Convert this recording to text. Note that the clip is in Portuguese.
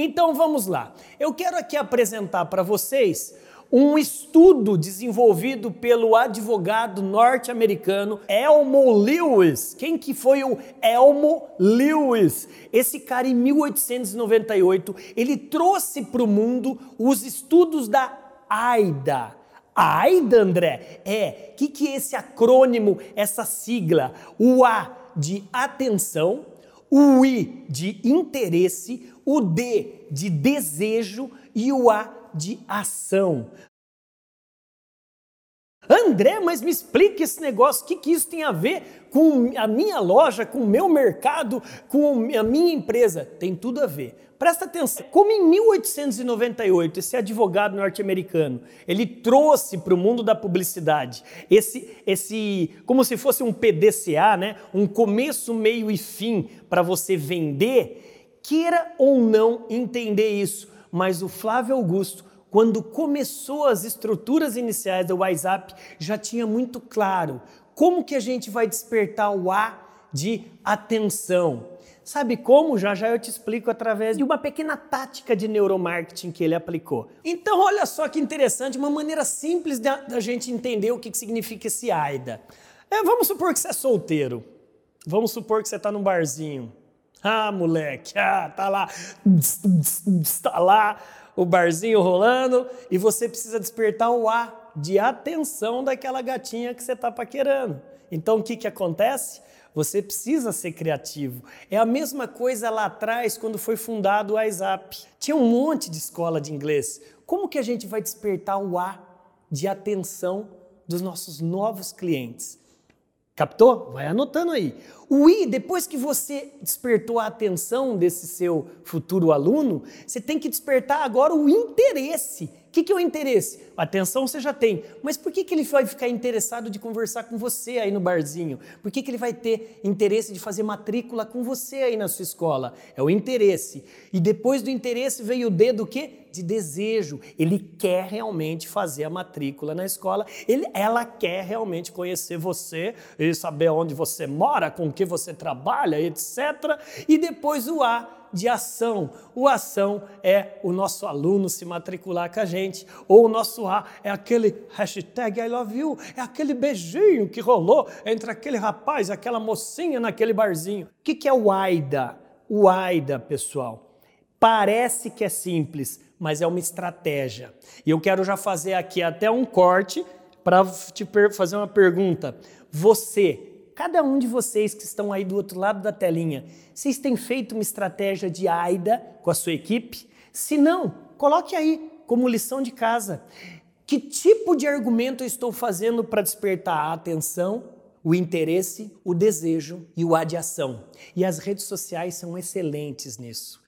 Então vamos lá. Eu quero aqui apresentar para vocês um estudo desenvolvido pelo advogado norte-americano Elmo Lewis. Quem que foi o Elmo Lewis? Esse cara em 1898, ele trouxe para o mundo os estudos da AIDA. AIDA, André, é, o que, que é esse acrônimo, essa sigla? O A de atenção, o I de interesse, o D de desejo e o A de ação. André, mas me explique esse negócio, o que, que isso tem a ver com a minha loja, com o meu mercado, com a minha empresa? Tem tudo a ver. Presta atenção, como em 1898 esse advogado norte-americano, ele trouxe para o mundo da publicidade esse, esse, como se fosse um PDCA, né? um começo, meio e fim para você vender, queira ou não entender isso, mas o Flávio Augusto quando começou as estruturas iniciais do WhatsApp, já tinha muito claro como que a gente vai despertar o A de atenção. Sabe como? Já já eu te explico através de uma pequena tática de neuromarketing que ele aplicou. Então, olha só que interessante, uma maneira simples da, da gente entender o que, que significa esse AIDA. É, vamos supor que você é solteiro. Vamos supor que você está num barzinho. Ah, moleque, ah, tá lá, está lá o barzinho rolando e você precisa despertar o A de atenção daquela gatinha que você está paquerando. Então o que, que acontece? Você precisa ser criativo. É a mesma coisa lá atrás, quando foi fundado o WhatsApp. Tinha um monte de escola de inglês. Como que a gente vai despertar o A de atenção dos nossos novos clientes? Captou? Vai anotando aí. O I, depois que você despertou a atenção desse seu futuro aluno, você tem que despertar agora o interesse. O que, que é o interesse? Atenção você já tem, mas por que, que ele vai ficar interessado de conversar com você aí no barzinho? Por que, que ele vai ter interesse de fazer matrícula com você aí na sua escola? É o interesse. E depois do interesse veio o D do quê? De desejo. Ele quer realmente fazer a matrícula na escola, ele, ela quer realmente conhecer você e saber onde você mora, com que você trabalha, etc. E depois o A de ação. O ação é o nosso aluno se matricular com a gente, ou o nosso A é aquele hashtag I love you, é aquele beijinho que rolou entre aquele rapaz aquela mocinha naquele barzinho. O que, que é o AIDA? O AIDA, pessoal, parece que é simples, mas é uma estratégia. E eu quero já fazer aqui até um corte para te fazer uma pergunta. Você Cada um de vocês que estão aí do outro lado da telinha, vocês têm feito uma estratégia de AIDA com a sua equipe? Se não, coloque aí como lição de casa. Que tipo de argumento eu estou fazendo para despertar a atenção, o interesse, o desejo e o adiação? E as redes sociais são excelentes nisso.